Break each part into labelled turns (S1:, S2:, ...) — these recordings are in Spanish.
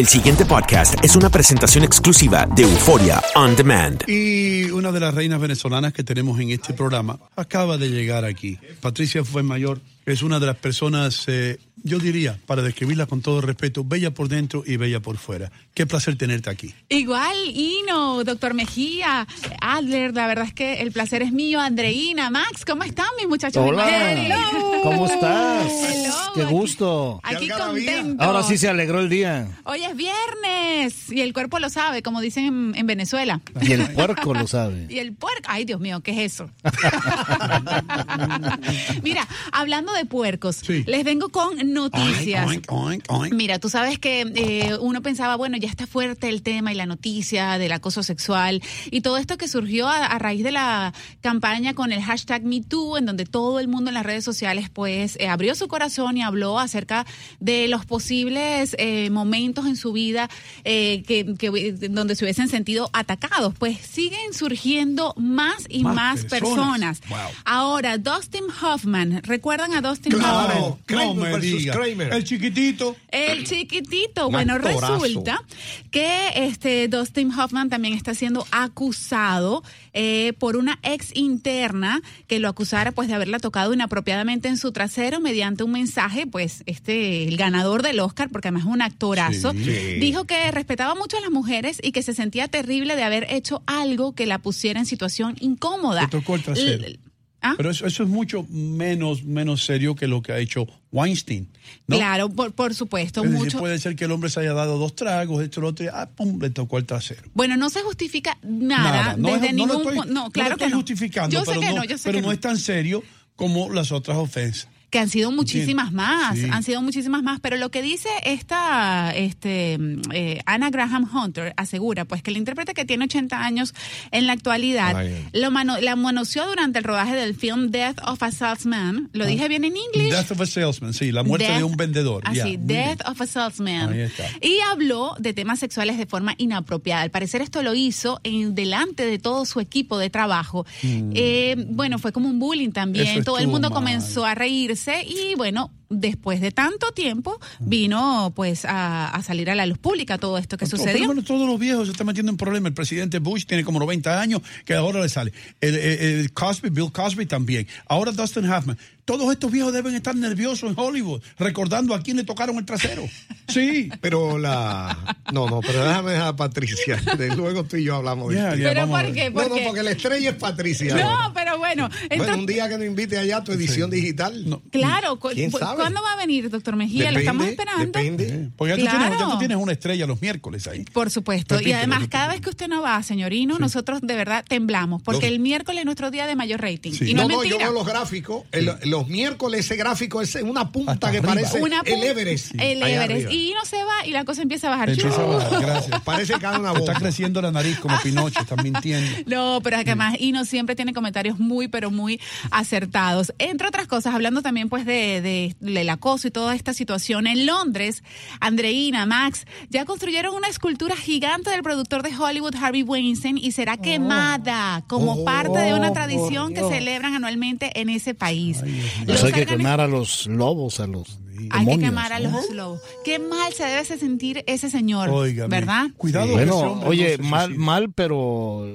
S1: El siguiente podcast es una presentación exclusiva de Euforia On Demand.
S2: Y una de las reinas venezolanas que tenemos en este programa acaba de llegar aquí. Patricia fue mayor, es una de las personas, eh, yo diría, para describirla con todo respeto, bella por dentro y bella por fuera. Qué placer tenerte aquí.
S3: Igual, Ino, doctor Mejía, Adler, la verdad es que el placer es mío, Andreina, Max, ¿cómo están mis muchachos?
S4: Hola.
S3: Hello.
S4: ¿Cómo estás?
S3: Hello.
S4: Qué gusto.
S3: Aquí
S2: Qué algarabía.
S3: contento.
S4: Ahora sí se alegró el día.
S3: Hoy es viernes y el cuerpo lo sabe, como dicen en, en Venezuela.
S4: Y el puerco lo sabe.
S3: Y el puerco, ay Dios mío, ¿qué es eso? Mira, hablando de puercos,
S2: Sí.
S3: les vengo con noticias.
S2: Oink, oink, oink.
S3: Mira, tú sabes que eh, uno pensaba, bueno, ya está fuerte el tema y la noticia del acoso sexual y todo esto que surgió a, a raíz de la campaña con el hashtag MeToo, en donde todo el mundo en las redes sociales pues eh, abrió su corazón y habló acerca de los posibles eh, momentos en su vida eh, que, que- donde se hubiesen sentido atacados. Pues siguen surgiendo más y
S2: Más
S3: más,
S2: personas.
S3: personas.
S2: Wow.
S3: Ahora, Dustin Hoffman, ¿recuerdan a Dustin
S2: Claro, no
S5: versus. Kramer.
S2: El chiquitito.
S3: El chiquitito.
S5: Un
S3: bueno,
S5: actorazo.
S3: resulta que este Dustin Hoffman también está siendo acusado eh, por una ex interna que lo acusara pues de haberla tocado inapropiadamente en su trasero mediante un mensaje, pues este el ganador del Oscar, porque además es un actorazo,
S2: Sí.
S3: dijo que respetaba mucho a las mujeres y que se sentía terrible de haber hecho algo que la pusiera en situación incómoda.
S2: Te tocó el trasero.
S3: L- ¿Ah?
S2: Pero eso, eso es mucho menos, menos serio que lo que ha hecho Weinstein. ¿no?
S3: Claro, por, por supuesto,
S2: Es decir,
S3: mucho.
S2: puede ser que el hombre se haya dado dos tragos, esto, lo otro, y ah, pum, le tocó el trasero.
S3: Bueno, no se justifica nada,
S2: No,
S3: desde
S2: es- no lo
S3: ningún
S2: estoy,
S3: pu- no, claro
S2: lo estoy
S3: que no.
S2: justificando,
S3: Yo sé
S2: pero,
S3: que
S2: no,
S3: no, yo sé
S2: pero
S3: que
S2: no
S3: no.
S2: es tan serio como las otras ofensas.
S3: Que han sido muchísimas más,
S2: Sí.
S3: han sido muchísimas más, pero lo que dice esta este mm, eh, Anna Graham Hunter asegura pues que el intérprete que tiene 80 años en la actualidad
S5: Ay.
S3: lo mano- la manoseó durante el rodaje del film Death of a Salesman, lo dije bien en inglés.
S2: Death of a salesman, sí, la muerte de un vendedor.
S3: Así, Death of a Salesman.
S2: Ahí está.
S3: Y habló de temas sexuales de forma inapropiada. Al parecer esto lo hizo en delante de todo su equipo de trabajo. Eh, bueno, fue como un bullying también.
S2: Mm. Eso
S3: todo el mundo
S2: mal.
S3: comenzó a reírse y bueno, después de tanto tiempo vino pues a, a salir a la luz pública todo esto que sucedió.
S2: todos los viejos se están metiendo en problemas. El presidente Bush tiene como 90 años, que ahora le sale. El, el- el Cosby, Bill Cosby también. Ahora Dustin Hoffman. Todos estos viejos deben estar nerviosos en Hollywood, recordando a quién le tocaron el trasero. Sí.
S5: Pero la. No, no, pero déjame dejar a Patricia. De luego tú y yo hablamos. Del
S2: ya,
S3: Pero ¿por qué?
S5: No,
S3: ¿Por
S5: no,
S3: qué?
S5: porque la estrella es Patricia.
S3: No, pero bueno,
S5: Bueno,
S3: entonces-
S5: un día que nos invite allá a tu edición digital.
S2: No.
S3: claro,
S5: ¿Quién sabe?
S3: ¿cuándo va a venir, doctor Mejía? Lo estamos esperando.
S5: Depende.
S2: Porque ya, tú tienes, ya
S3: Claro.
S2: tú tienes una estrella los miércoles ahí.
S3: Por supuesto. y además,
S2: repítelo.
S3: cada vez que usted no va, señorino, nosotros de verdad temblamos, porque
S5: Los-
S3: el miércoles es nuestro día de mayor rating.
S2: Sí.
S3: Y no,
S5: No,
S3: es
S5: no, yo veo los gráficos. el- los miércoles ese gráfico es una punta
S2: Hasta
S5: que
S2: arriba.
S5: parece
S3: Una
S5: el Everest.
S3: El Everest. Y no se va y la cosa empieza a bajar.
S2: Empieza a bajar, gracias.
S5: Parece que una
S2: está creciendo la nariz como Pinocho, estás mintiendo.
S3: No, pero es que además Ino siempre tiene comentarios muy, pero muy acertados. Entre otras cosas, hablando también pues de, de- del acoso y toda esta situación en Londres, Andreina, Max, ya construyeron una escultura gigante del productor de Hollywood, Harvey Weinstein, y será quemada como
S5: Oh,
S3: parte de una tradición que celebran anualmente en ese país. Los
S4: Eso hay que quemar a los lobos, a los
S3: Hay que quemar a
S4: ¿no?
S3: los lobos. Qué mal se debe sentir ese señor,
S2: Óigame,
S3: ¿verdad?
S2: Cuidado ese
S4: Bueno,
S2: hombre
S4: oye,
S2: no
S4: mal, mal, pero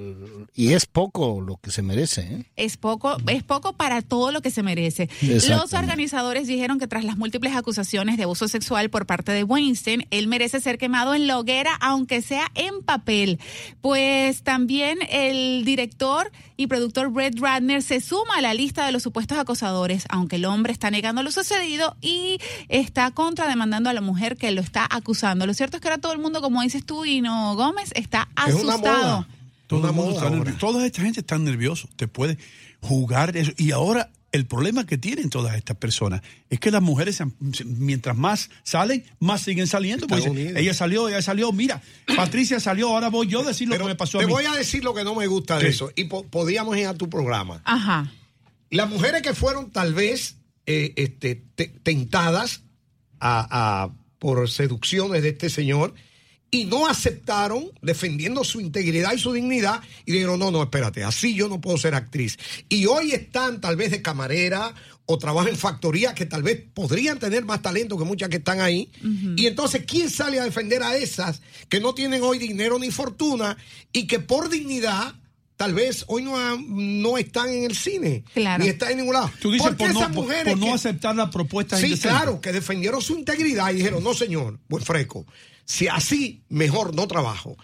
S4: y es poco lo que se merece. ¿eh?
S3: Es poco, es poco para todo lo que se merece. Los organizadores dijeron que tras las múltiples acusaciones de abuso sexual por parte de Weinstein, él merece ser quemado en la hoguera, aunque sea en papel. Pues también el director y productor Brett Ratner se suma a la lista de los supuestos acosadores, aunque el hombre está negando lo sucedido y está contrademandando a la mujer que lo está acusando. Lo cierto es que ahora todo el mundo, como dices tú, Hino Gómez, está
S5: Es una
S3: asustado.
S5: moda.
S2: Todo
S5: Una
S2: el mundo
S5: moda
S2: está
S5: ahora.
S2: nervioso. Toda esta gente está nervioso. Te puede jugar eso. Y ahora el problema que tienen todas estas personas es que las mujeres, mientras más salen, más siguen saliendo. Ella salió, ella salió. Mira, Patricia salió, ahora voy yo a decir lo
S5: Pero
S2: que me pasó
S5: te voy a decir lo que no me gusta de
S2: Sí.
S5: eso. Y po- podíamos ir a tu programa.
S3: Ajá.
S5: Las mujeres que fueron tal vez eh, este, te- tentadas a- a- por seducciones de este señor y no aceptaron defendiendo su integridad y su dignidad y dijeron, no, no, espérate, así yo no puedo ser actriz. Y hoy están tal vez de camarera o trabaja en factorías que tal vez podrían tener más talento que muchas que están ahí. Y entonces, ¿quién sale a defender a esas que no tienen hoy dinero ni fortuna y que por dignidad tal vez hoy no, no están en el cine
S3: Claro.
S5: ni están en ningún lado?
S2: Tú dices
S5: Porque
S2: por, no,
S5: esas
S2: por-
S5: mujeres
S2: por no
S5: que-
S2: aceptar la propuesta
S5: Sí,
S2: indecente.
S5: claro, que defendieron su integridad y dijeron, no señor, buen fresco, si así mejor no trabajo.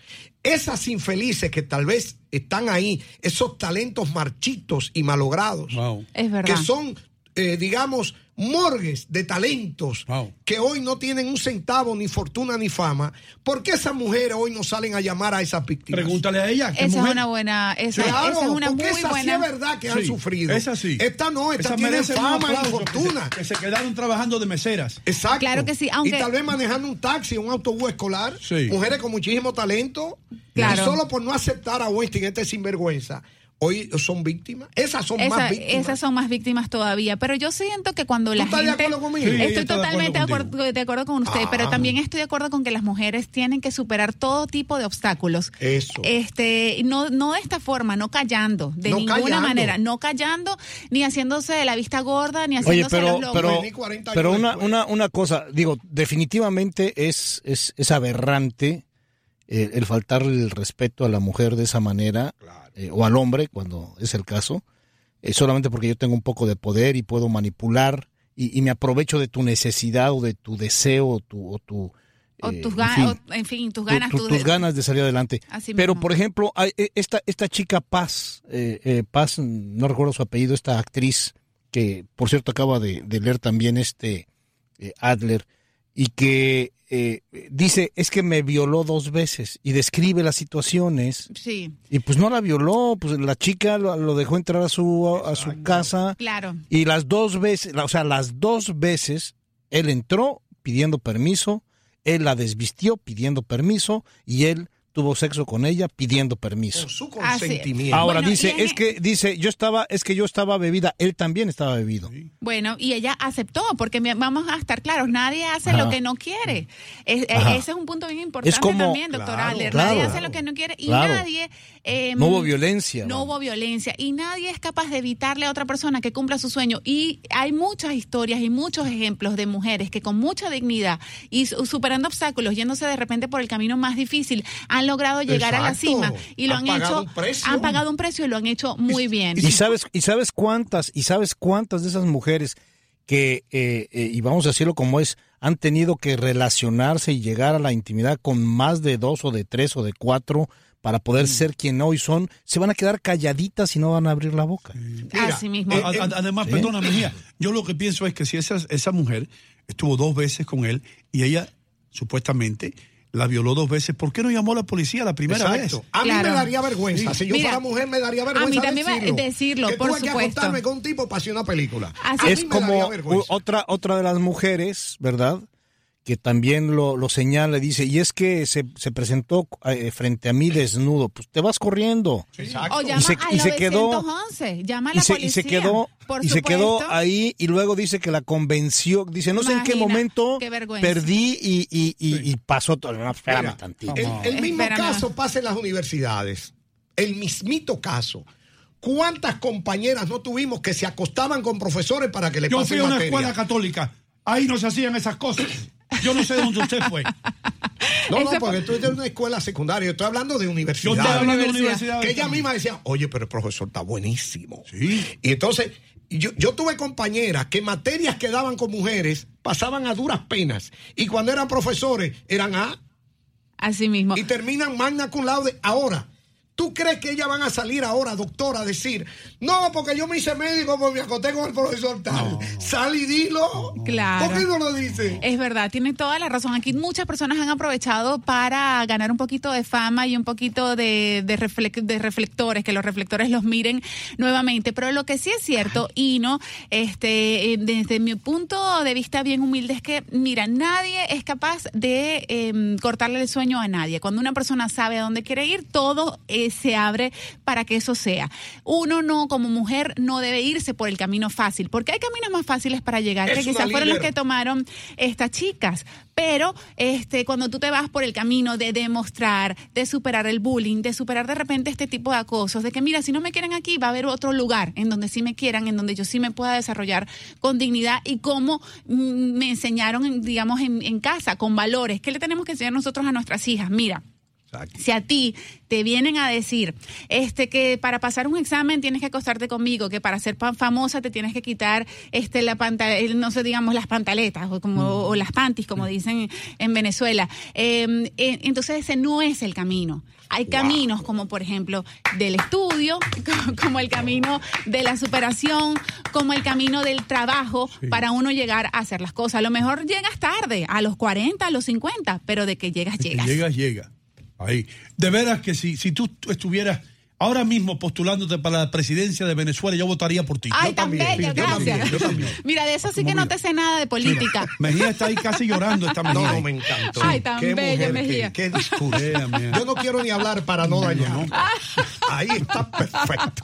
S5: Esas infelices que tal vez están ahí, esos talentos marchitos y malogrados,
S2: Wow.
S3: Es verdad.
S5: que son, eh, digamos, morgues de talentos
S2: Wow.
S5: que hoy no tienen un centavo, ni fortuna, ni fama, ¿por qué esas mujeres hoy no salen a llamar a esas víctimas?
S2: Pregúntale a ella. ¿qué
S3: Esa
S2: mujer?
S3: es una buena, esa,
S5: Claro,
S3: esa es una
S5: porque
S3: muy
S5: esa
S3: buena.
S5: sí es verdad que han sufrido.
S2: Esa sí.
S5: Esta no, esta
S2: Esa
S5: tiene fama y
S2: aplauso, que se-
S5: fortuna.
S2: Que se, quedaron trabajando de meseras.
S5: Exacto.
S3: Claro que sí, aunque-
S5: Y tal vez manejando un taxi, un autobús escolar,
S2: Sí.
S5: mujeres con muchísimo talento,
S3: Claro.
S5: y solo por no aceptar a Weinstein, este sinvergüenza, hoy son víctimas. Esas son
S3: Esa-
S5: más víctimas.
S3: esas son más víctimas todavía, pero yo siento que cuando la
S5: estás de acuerdo conmigo?
S2: Sí,
S3: estoy totalmente de
S2: acuerdo
S3: de acuerdo con usted, pero
S5: Ah.
S3: también estoy de acuerdo con que las mujeres tienen que superar todo tipo de obstáculos.
S5: Eso.
S3: Este, no, no de esta forma, no callando, de
S5: No
S3: ninguna
S5: callando.
S3: manera, no callando, ni haciéndose de la vista gorda, ni
S4: Oye,
S3: haciéndose
S4: pero,
S3: los locos.
S4: pero,
S5: Vení 40 años
S4: pero una, una, una cosa, digo, definitivamente es, es, es aberrante eh, el faltar el respeto a la mujer de esa manera, eh, o al hombre, cuando es el caso, eh, solamente porque yo tengo un poco de poder y puedo manipular y, y me aprovecho de tu necesidad o de tu deseo o tu... O tu
S3: o
S4: eh,
S3: tus
S4: en
S3: ganas,
S4: fin,
S3: en fin, tus
S4: tu-
S3: ganas,
S4: tu-
S3: tus-
S4: tus ganas de salir adelante.
S3: Así
S4: Pero,
S3: mismo.
S4: por ejemplo, hay, esta, esta chica Paz, eh, eh, Paz, no recuerdo su apellido, esta actriz, que por cierto acaba de, de leer también este eh, Adler, y que eh, dice, es que me violó dos veces, y describe las situaciones,
S3: Sí,
S4: y pues no la violó, pues la chica lo, lo dejó entrar a su, a su casa,
S3: claro.
S4: y las dos veces, o sea, las dos veces, él entró pidiendo permiso, él la desvistió pidiendo permiso y él tuvo sexo con ella pidiendo permiso.
S5: Con su
S3: Ah, sí.
S5: consentimiento.
S4: Ahora
S3: Bueno,
S4: dice, es que dice, yo estaba, es que yo estaba bebida, él también estaba bebido.
S3: Bueno, y ella aceptó, porque vamos a estar claros, nadie hace
S4: Ajá.
S3: lo que no quiere. Es- e- ese es un punto bien importante
S4: Es como-
S3: también, doctor
S5: Claro,
S3: Adler.
S4: claro.
S3: nadie hace lo que no quiere y
S4: Claro.
S3: nadie... eh,
S4: No hubo violencia.
S3: No hubo violencia y nadie es capaz de evitarle a otra persona que cumpla su sueño. Y hay muchas historias y muchos ejemplos de mujeres que con mucha dignidad y su- superando obstáculos, yéndose de repente por el camino más difícil, han logrado llegar a la cima y lo
S5: Han
S3: hecho,
S5: un precio.
S3: han pagado un precio y lo han hecho muy bien.
S4: Y sabes, y sabes cuántas, y sabes cuántas de esas mujeres que, eh, eh, y vamos a decirlo como es, han tenido que relacionarse y llegar a la intimidad con más de dos o de tres o de cuatro para poder ser quien hoy son, se van a quedar calladitas y no van a abrir la boca.
S5: Mira,
S3: Así mismo.
S2: A- a- además,
S4: Sí.
S2: perdona, mía, yo lo que pienso es que si esa, esa mujer estuvo dos veces con él y ella supuestamente la violó dos veces, ¿por qué no llamó a la policía la primera
S5: Exacto.
S2: vez?
S5: A mí
S3: Claro.
S5: me daría vergüenza. Si yo
S3: Mira,
S5: fuera mujer, me daría vergüenza.
S3: a mí también me-
S5: decirlo.
S3: decirlo,
S5: que
S3: por
S5: tuve que
S3: supuesto.
S5: acostarme con un tipo para hacer una película.
S3: Así
S5: A mí
S4: es
S5: me
S4: como
S5: daría
S4: u-
S5: vergüenza.
S4: otra otra de las mujeres, ¿verdad? Que también lo, lo señala, dice, y es que se, se presentó eh, frente a mí desnudo, pues te vas corriendo.
S5: Exacto.
S3: O llama
S4: se-
S3: a
S4: y se quedó-
S3: 911, llama a
S4: Y
S3: la
S4: se,
S3: policía.
S4: y se quedó
S3: por
S4: y se quedó
S3: supuesto.
S4: ahí y luego dice que la convenció, dice, no sé en qué momento
S3: qué
S4: perdí y, y, y, y pasó todo. No, espérame
S5: Mira,
S4: tantito.
S5: El, el mismo
S3: Espérame.
S5: caso pasa en las universidades. El mismito caso. ¿Cuántas compañeras no tuvimos que se acostaban con profesores para que le
S2: Yo
S5: pasen
S2: fui a una
S5: materia?
S2: escuela católica, ahí no se hacían esas cosas. Yo no sé de dónde usted fue.
S5: No, no, porque tú eres de una escuela secundaria. Yo estoy hablando de
S2: Yo
S5: universidad.
S2: estoy hablando de
S3: universidad.
S5: que ella misma decía, oye, pero el profesor está buenísimo.
S2: Sí.
S5: Y entonces, yo, yo tuve compañeras que materias que daban con mujeres pasaban a duras penas. Y cuando eran profesores, eran A
S3: Así mismo.
S5: y terminan magna cum laude. Ahora, ¿tú crees que ellas van a salir ahora, doctora, a decir, no, porque yo me hice médico porque me acosté con el profesor tal? Sal y dilo.
S3: Claro.
S5: ¿Por qué no lo dice?
S3: Es verdad, tiene toda la razón. Aquí muchas personas han aprovechado para ganar un poquito de fama y un poquito de, de, reflec- de reflectores, que los reflectores los miren nuevamente. Pero lo que sí es cierto, y no, este, eh, desde mi punto de vista bien humilde, es que, mira, nadie es capaz de em, cortarle el sueño a nadie. Cuando una persona sabe a dónde quiere ir, todo eh, se abre para que eso sea. Uno no, como mujer, no debe irse por el camino fácil, porque hay caminos más fáciles para llegar,
S5: Es
S3: que quizás fueron los que tomaron estas chicas. Pero este, cuando tú te vas por el camino de demostrar, de superar el bullying, de superar de repente este tipo de acosos, de que mira, si no me quieren aquí, va a haber otro lugar en donde sí me quieran, en donde yo sí me pueda desarrollar con dignidad y como mm, me enseñaron, en, digamos, en, en casa, con valores. ¿Qué le tenemos que enseñar nosotros a nuestras hijas? Mira, si a ti te vienen a decir este que para pasar un examen tienes que acostarte conmigo, que para ser pan famosa te tienes que quitar este la panta, el- no sé, digamos las pantaletas o como o las panties como dicen en Venezuela. Eh, eh, entonces ese no es el camino. Hay caminos como por ejemplo del estudio, co- como el camino de la superación, como el camino del trabajo para uno llegar a hacer las cosas. A lo mejor llegas tarde, a los 40, a los 50, pero de que llegas,
S2: Que
S3: llegas.
S2: llegas, llega. Ahí. De veras que si, si tú estuvieras ahora mismo postulándote para la presidencia de Venezuela, yo votaría por ti.
S3: Ay,
S2: Yo
S3: tan
S2: también,
S3: bella,
S2: yo también,
S3: gracias.
S2: yo también.
S3: Mira, de eso sí
S2: Como
S3: que no te sé nada de política.
S2: Mejía está ahí casi llorando esta
S5: No,
S2: mañana.
S5: no, me encantó.
S3: Ay, tan
S5: Qué
S3: bella,
S5: mujer,
S3: Mejía.
S5: Qué, qué discurso. Yo no quiero ni hablar para no dañar. Ahí está perfecto.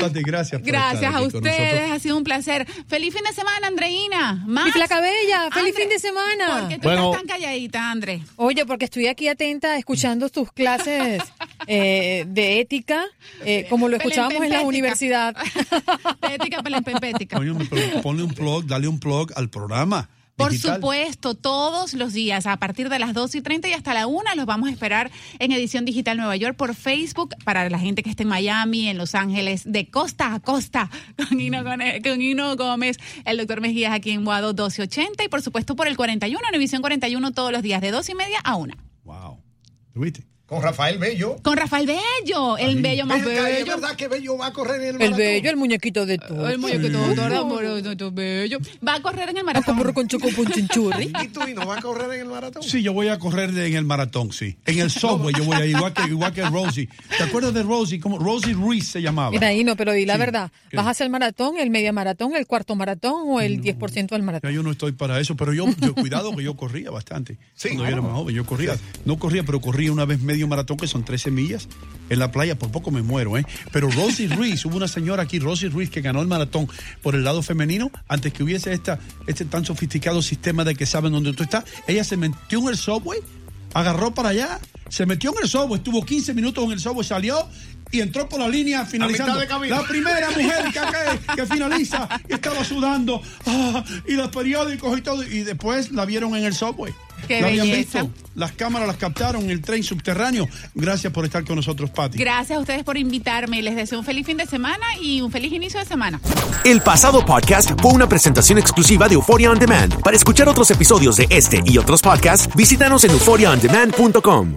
S2: Pati, gracias. por
S3: Gracias
S2: estar
S3: a
S2: aquí
S3: ustedes, ha sido un placer. Feliz fin de semana, Andreina. Más.
S6: Mi flaca bella, feliz
S3: Andre,
S6: fin de semana.
S3: ¿Por qué tú
S4: Bueno.
S3: estás tan calladita, André?
S6: Oye, porque estoy aquí atenta escuchando tus clases eh, de ética, eh, como lo escuchábamos en la universidad.
S3: Pética, pelempempética.
S2: Coño, pero ponle un plug, dale un plug al programa.
S3: Por
S2: digital.
S3: supuesto, todos los días, a partir de las 2 y 30 y hasta la 1, los vamos a esperar en Edición Digital Nueva York por Facebook para la gente que esté en Miami, en Los Ángeles, de costa a costa, con Hino, Gone- con Hino Gómez, el doctor Mejías aquí en Guado 1280 y por supuesto por el 41, en Edición 41 todos los días, de 2 y media a 1.
S2: Wow.
S5: Con Rafael Bello.
S3: Con Rafael Bello, el bello más
S5: acá, ¿Es
S3: bello.
S5: verdad que Bello va a correr en el
S6: El
S5: maratón?
S6: bello, el muñequito de todo.
S3: El muñequito amoroso, bello. Va a correr en el maratón.
S6: Con choco con chinchurri.
S5: ¿Y tú y no va a correr en el maratón?
S2: Sí, yo voy a correr en el maratón, sí. En el subway yo voy a ir, igual que, igual que Rosie. ¿Te acuerdas de Rosie? Como Rosie Ruiz se llamaba.
S6: Mira, ahí no, pero di la
S2: Sí,
S6: verdad.
S2: ¿qué?
S6: ¿Vas a hacer el maratón, el media maratón, el cuarto maratón o el 10% del
S2: Ya
S6: maratón?
S2: yo no estoy para eso, pero yo, yo cuidado que yo corría bastante.
S5: Sí,
S2: cuando yo era más joven, yo corría. No corría, pero corría una vez medio maratón, que son 13 millas, en la playa. Por poco me muero, ¿eh? Pero Rosie Ruiz, hubo una señora aquí, Rosie Ruiz, que ganó el maratón por el lado femenino, antes que hubiese esta, este tan sofisticado sistema de que saben dónde tú estás. Ella se metió en el subway, agarró para allá, se metió en el subway, estuvo 15 minutos en el subway, salió y entró por la línea finalizando.
S5: mitad de camino.
S2: La primera mujer que, que, que finaliza y estaba sudando ah, y los periódicos y todo y después la vieron en el subway.
S3: Qué
S2: la habían visto. Las cámaras las captaron en el tren subterráneo. Gracias por estar con nosotros, Pati.
S3: Gracias a ustedes por invitarme. Les deseo un feliz fin de semana y un feliz inicio de semana.
S1: El pasado podcast fue una presentación exclusiva de Euphoria On Demand. Para escuchar otros episodios de este y otros podcasts, visítanos en euphoriaondemand.com.